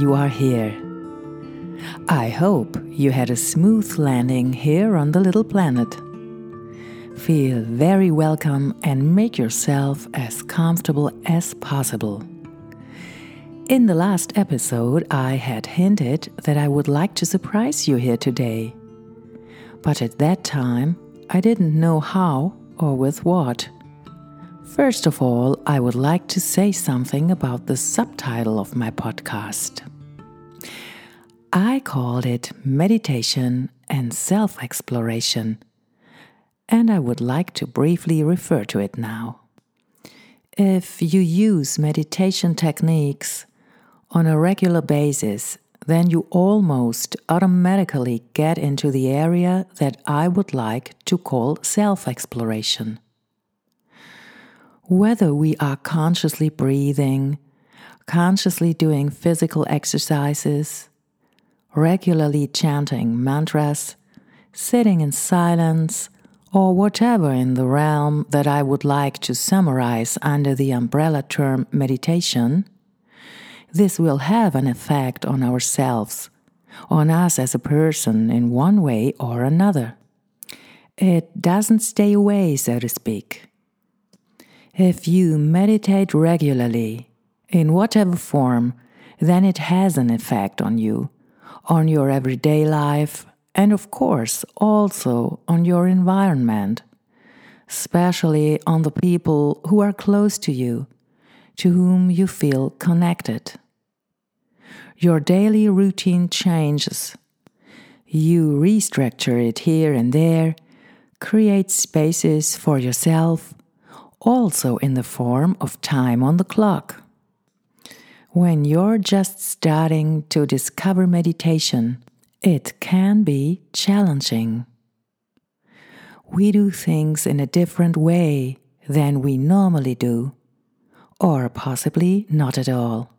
you are here. I hope you had a smooth landing here on the little planet. Feel very welcome and make yourself as comfortable as possible. In the last episode, I had hinted that I would like to surprise you here today. But at that time, I didn't know how or with what. First of all, I would like to say something about the subtitle of my podcast. I called it Meditation and Self Exploration, and I would like to briefly refer to it now. If you use meditation techniques on a regular basis, then you almost automatically get into the area that I would like to call self exploration whether we are consciously breathing, consciously doing physical exercises, regularly chanting mantras, sitting in silence, or whatever in the realm that I would like to summarize under the umbrella term meditation, this will have an effect on ourselves, on us as a person in one way or another. It doesn't stay away, so to speak. If you meditate regularly, in whatever form, then it has an effect on you, on your everyday life, and of course also on your environment, especially on the people who are close to you, to whom you feel connected. Your daily routine changes. You restructure it here and there, create spaces for yourself also in the form of time on the clock. When you're just starting to discover meditation, it can be challenging. We do things in a different way than we normally do, or possibly not at all.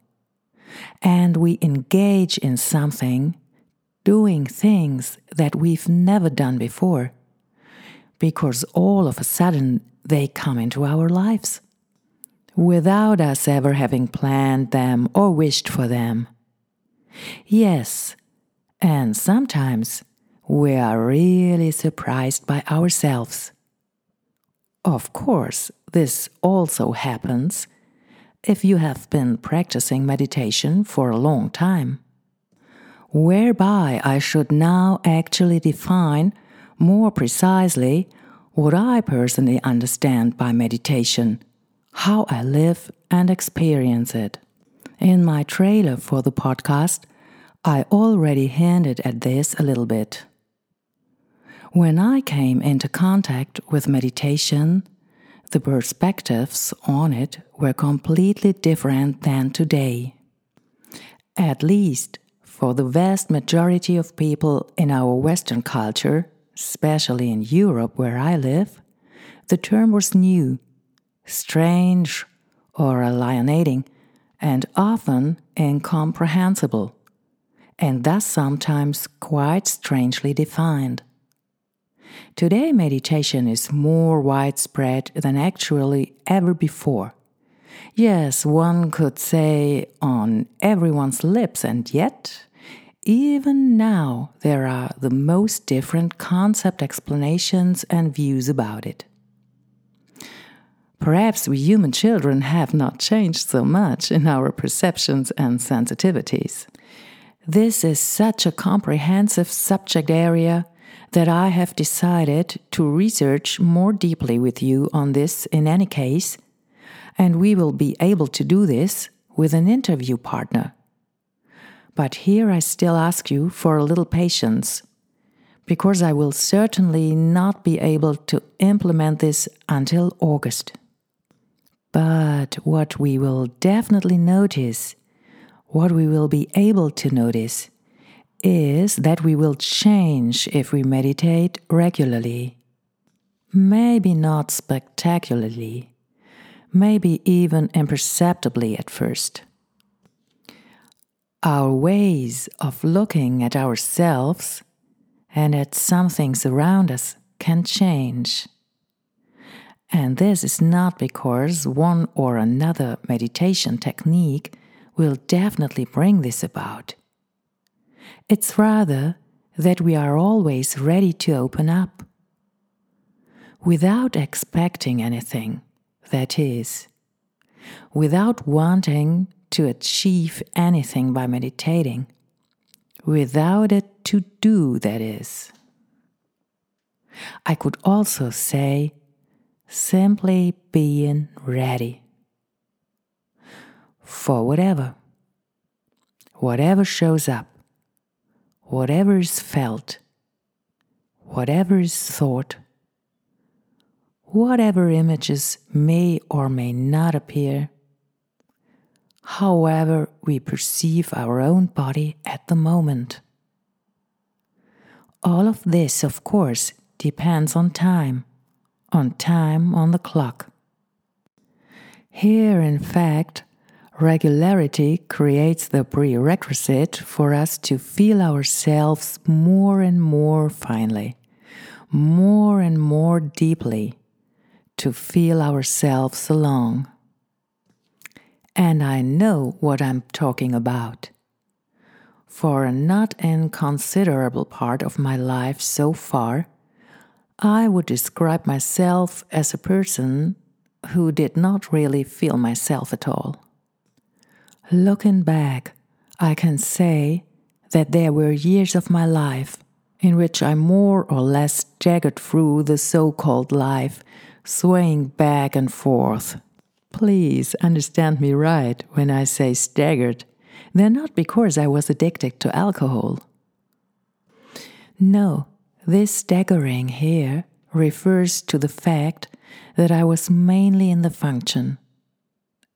And we engage in something, doing things that we've never done before, because all of a sudden they come into our lives without us ever having planned them or wished for them. Yes, and sometimes we are really surprised by ourselves. Of course, this also happens if you have been practicing meditation for a long time. Whereby I should now actually define more precisely what I personally understand by meditation, how I live and experience it. In my trailer for the podcast, I already hinted at this a little bit. When I came into contact with meditation, the perspectives on it were completely different than today. At least for the vast majority of people in our Western culture, especially in Europe where I live, the term was new, strange, or alienating, and often incomprehensible, and thus sometimes quite strangely defined. Today, meditation is more widespread than actually ever before. Yes, one could say on everyone's lips, and yet even now, there are the most different concept explanations and views about it. Perhaps we human children have not changed so much in our perceptions and sensitivities. This is such a comprehensive subject area that I have decided to research more deeply with you on this in any case, and we will be able to do this with an interview partner but here I still ask you for a little patience, because I will certainly not be able to implement this until August. But what we will definitely notice, what we will be able to notice, is that we will change if we meditate regularly. Maybe not spectacularly, maybe even imperceptibly at first our ways of looking at ourselves and at some things around us can change. And this is not because one or another meditation technique will definitely bring this about. It's rather that we are always ready to open up without expecting anything, that is, without wanting to achieve anything by meditating, without it to do, that is. I could also say simply being ready for whatever, whatever shows up, whatever is felt, whatever is thought, whatever images may or may not appear, however we perceive our own body at the moment. All of this, of course, depends on time on time on the clock. Here, in fact, regularity creates the prerequisite for us to feel ourselves more and more finely, more and more deeply, to feel ourselves along. And I know what I'm talking about. For a not inconsiderable part of my life so far, I would describe myself as a person who did not really feel myself at all. Looking back, I can say that there were years of my life in which I more or less staggered through the so called life, swaying back and forth. Please understand me right when I say staggered. They're not because I was addicted to alcohol. No, this staggering here refers to the fact that I was mainly in the function,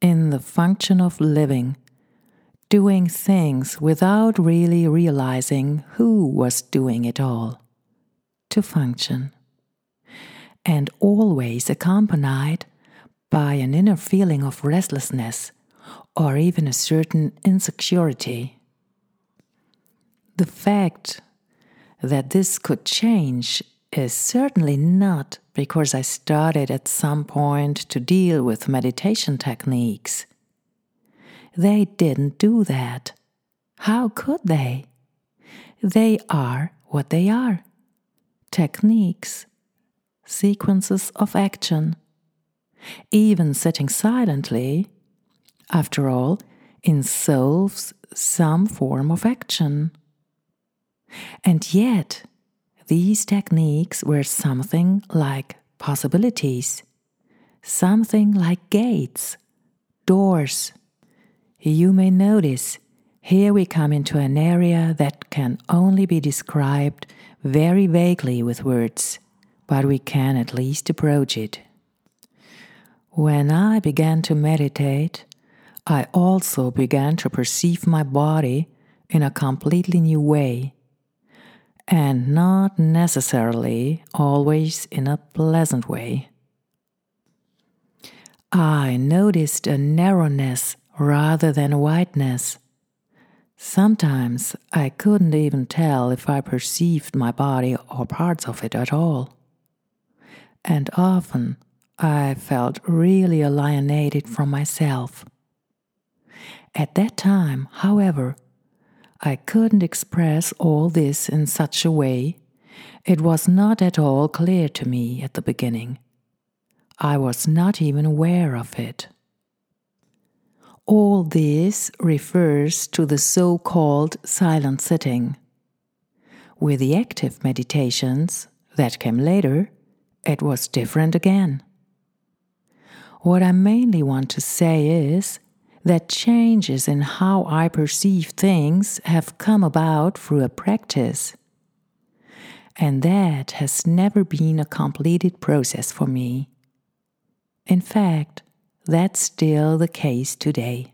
in the function of living, doing things without really realizing who was doing it all, to function, and always accompanied by an inner feeling of restlessness or even a certain insecurity. The fact that this could change is certainly not because I started at some point to deal with meditation techniques. They didn't do that. How could they? They are what they are techniques, sequences of action. Even sitting silently, after all, involves some form of action. And yet, these techniques were something like possibilities, something like gates, doors. You may notice here we come into an area that can only be described very vaguely with words, but we can at least approach it. When I began to meditate, I also began to perceive my body in a completely new way and not necessarily always in a pleasant way. I noticed a narrowness rather than a wideness. Sometimes I couldn't even tell if I perceived my body or parts of it at all. And often I felt really alienated from myself. At that time, however, I couldn't express all this in such a way. It was not at all clear to me at the beginning. I was not even aware of it. All this refers to the so called silent sitting. With the active meditations that came later, it was different again. What I mainly want to say is that changes in how I perceive things have come about through a practice. And that has never been a completed process for me. In fact, that's still the case today.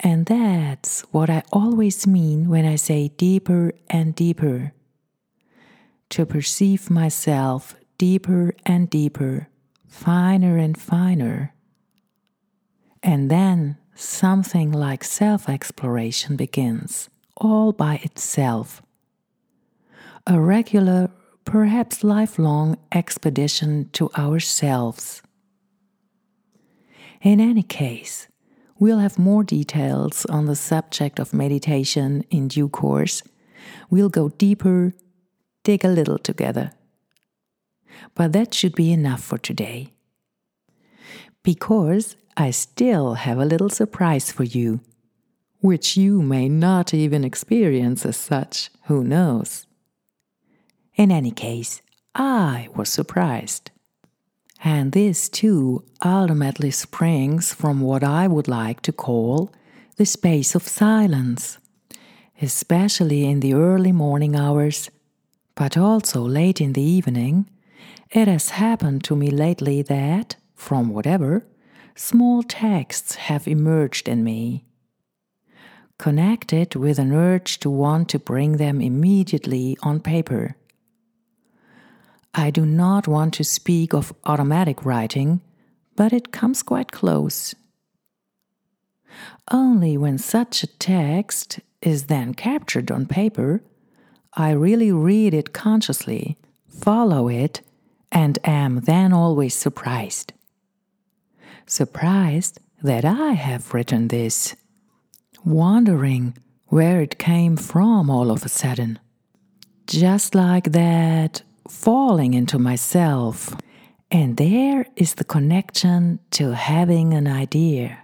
And that's what I always mean when I say deeper and deeper. To perceive myself deeper and deeper, finer and finer and then something like self exploration begins, all by itself. A regular perhaps lifelong expedition to ourselves. In any case, we'll have more details on the subject of meditation in due course. We'll go deeper, dig a little together. But that should be enough for today. Because I still have a little surprise for you, which you may not even experience as such, who knows? In any case, I was surprised. And this too ultimately springs from what I would like to call the space of silence, especially in the early morning hours, but also late in the evening. It has happened to me lately that, from whatever, small texts have emerged in me. Connected with an urge to want to bring them immediately on paper. I do not want to speak of automatic writing, but it comes quite close. Only when such a text is then captured on paper, I really read it consciously, follow it, and am then always surprised. Surprised that I have written this, wondering where it came from all of a sudden. Just like that falling into myself. And there is the connection to having an idea.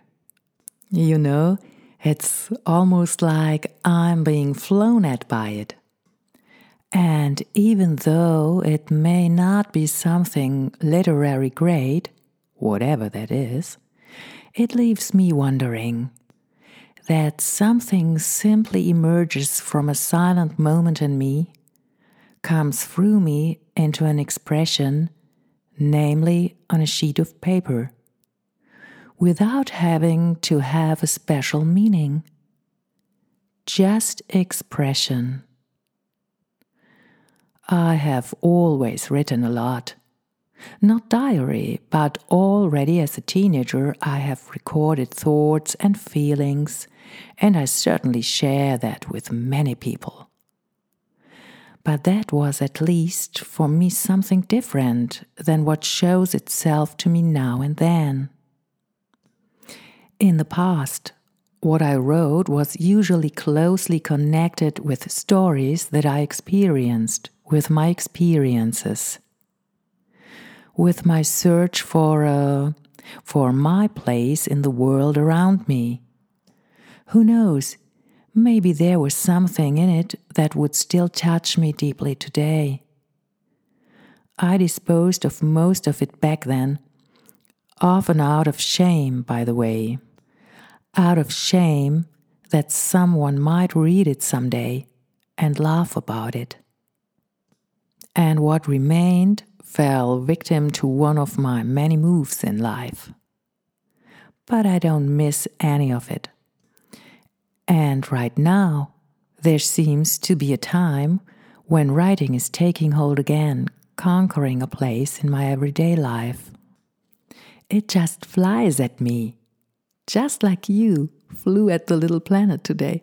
You know, it's almost like I'm being flown at by it. And even though it may not be something literary great, whatever that is, it leaves me wondering that something simply emerges from a silent moment in me comes through me into an expression, namely on a sheet of paper, without having to have a special meaning. Just expression. I have always written a lot. Not diary, but already as a teenager, I have recorded thoughts and feelings, and I certainly share that with many people. But that was at least for me something different than what shows itself to me now and then. In the past, what I wrote was usually closely connected with stories that I experienced, with my experiences, with my search for a, for my place in the world around me. Who knows? maybe there was something in it that would still touch me deeply today. I disposed of most of it back then, often out of shame, by the way. Out of shame that someone might read it someday and laugh about it. And what remained fell victim to one of my many moves in life. But I don't miss any of it. And right now, there seems to be a time when writing is taking hold again, conquering a place in my everyday life. It just flies at me, just like you flew at the little planet today.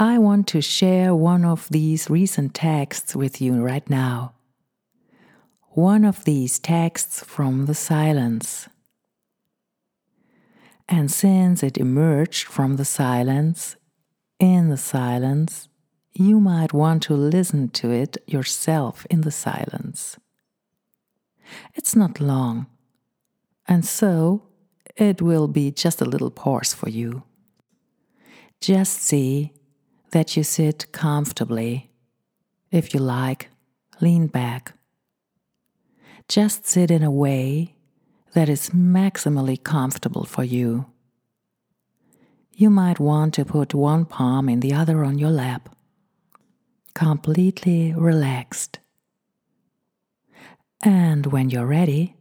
I want to share one of these recent texts with you right now. One of these texts from the silence. And since it emerged from the silence, in the silence, you might want to listen to it yourself in the silence. It's not long, and so it will be just a little pause for you. Just see that you sit comfortably. If you like, lean back. Just sit in a way that is maximally comfortable for you. You might want to put one palm in the other on your lap, completely relaxed. And when you're ready,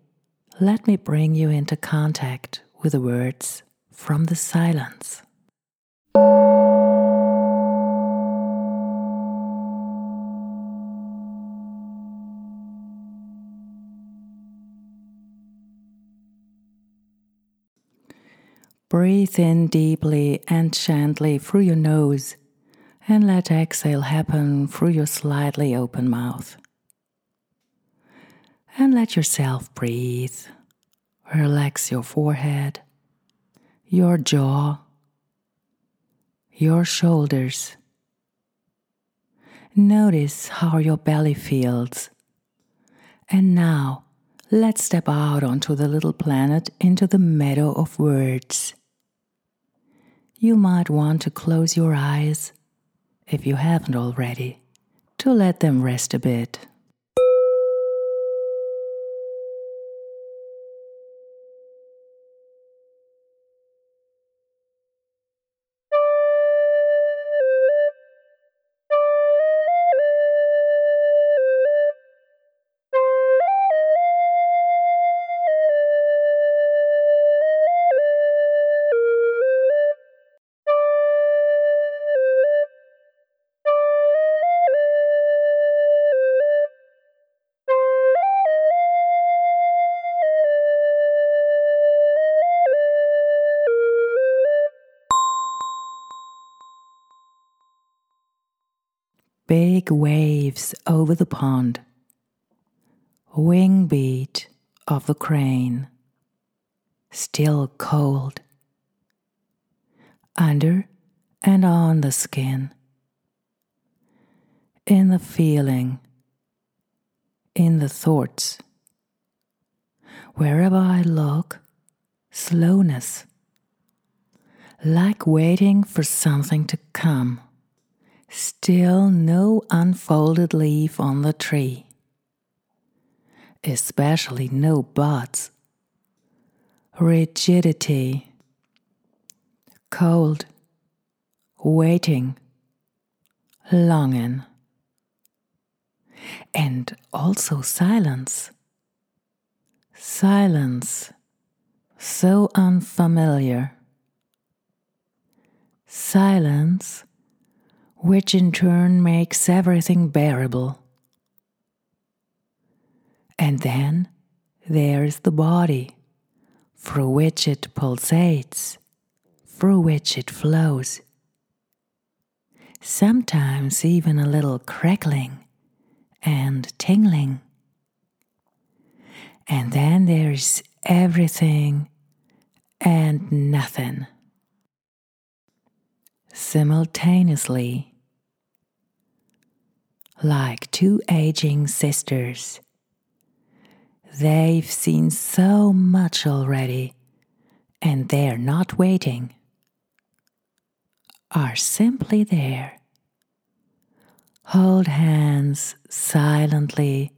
let me bring you into contact with the words from the silence. Breathe in deeply and gently through your nose And let exhale happen through your slightly open mouth. And let yourself breathe. Relax your forehead, your jaw, your shoulders. Notice how your belly feels. And now, let's step out onto the little planet into the meadow of words. You might want to close your eyes, if you haven't already, to let them rest a bit. Big waves over the pond, wing beat of the crane, still cold, under and on the skin, in the feeling, in the thoughts. Wherever I look, slowness, like waiting for something to come. Still no unfolded leaf on the tree, especially no buds. Rigidity, cold, waiting, longing, and also silence. Silence, so unfamiliar. Silence which in turn makes everything bearable. And then there's the body, through which it pulsates, through which it flows. Sometimes even a little crackling and tingling. And then there's everything and nothing simultaneously, like two aging sisters. They've seen so much already, and they're not waiting, are simply there. Hold hands silently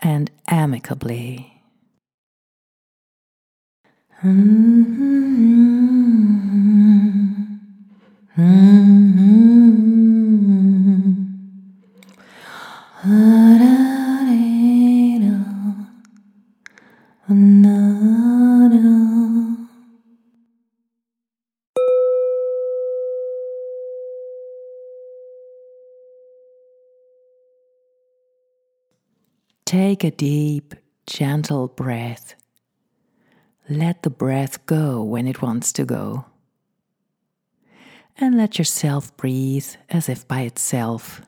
and amicably. Mm-hmm. Take a deep, gentle breath. Let the breath go when it wants to go and let yourself breathe as if by itself.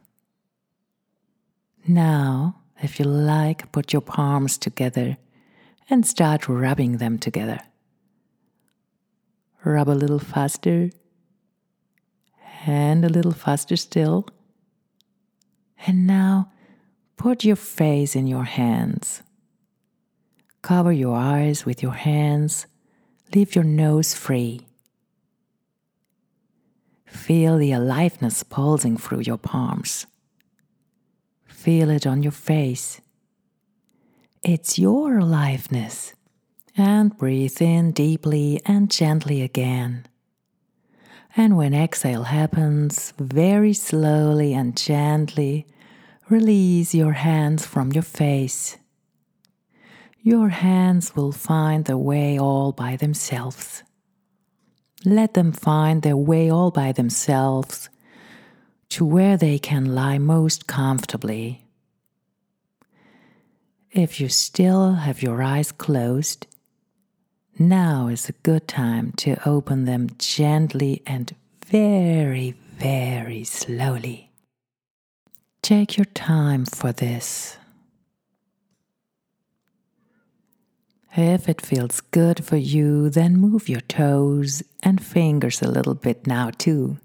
Now, if you like, put your palms together and start rubbing them together. Rub a little faster and a little faster still. And now put your face in your hands. Cover your eyes with your hands. Leave your nose free. Feel the aliveness pulsing through your palms. Feel it on your face. It's your aliveness. And breathe in deeply and gently again. And when exhale happens, very slowly and gently, release your hands from your face. Your hands will find their way all by themselves. Let them find their way all by themselves to where they can lie most comfortably. If you still have your eyes closed, now is a good time to open them gently and very, very slowly. Take your time for this. If it feels good for you, then move your toes and fingers a little bit now, too.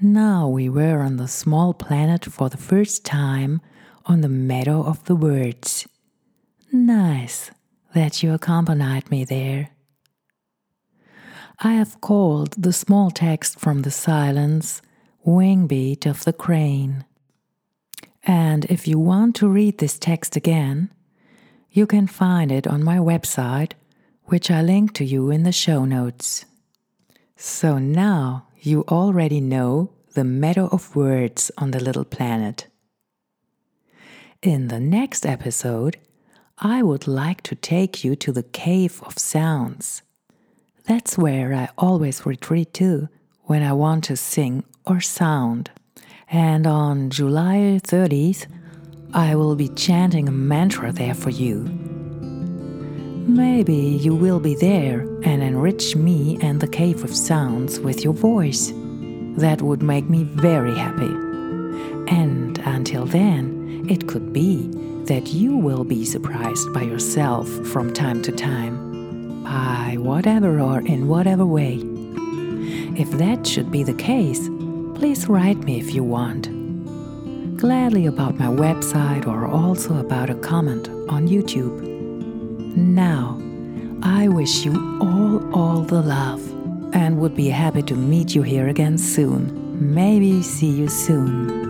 Now we were on the small planet for the first time on the meadow of the words. Nice that you accompanied me there. I have called the small text from the silence Wingbeat of the Crane. And if you want to read this text again, you can find it on my website, which I link to you in the show notes. So now you already know the meadow of words on the little planet. In the next episode, I would like to take you to the cave of sounds. That's where I always retreat to when I want to sing or sound. And on July 30th, I will be chanting a mantra there for you. Maybe you will be there and enrich me and the Cave of Sounds with your voice. That would make me very happy. And until then, it could be that you will be surprised by yourself from time to time, by whatever or in whatever way. If that should be the case, please write me if you want gladly about my website or also about a comment on YouTube. Now, I wish you all, all the love and would be happy to meet you here again soon. Maybe see you soon.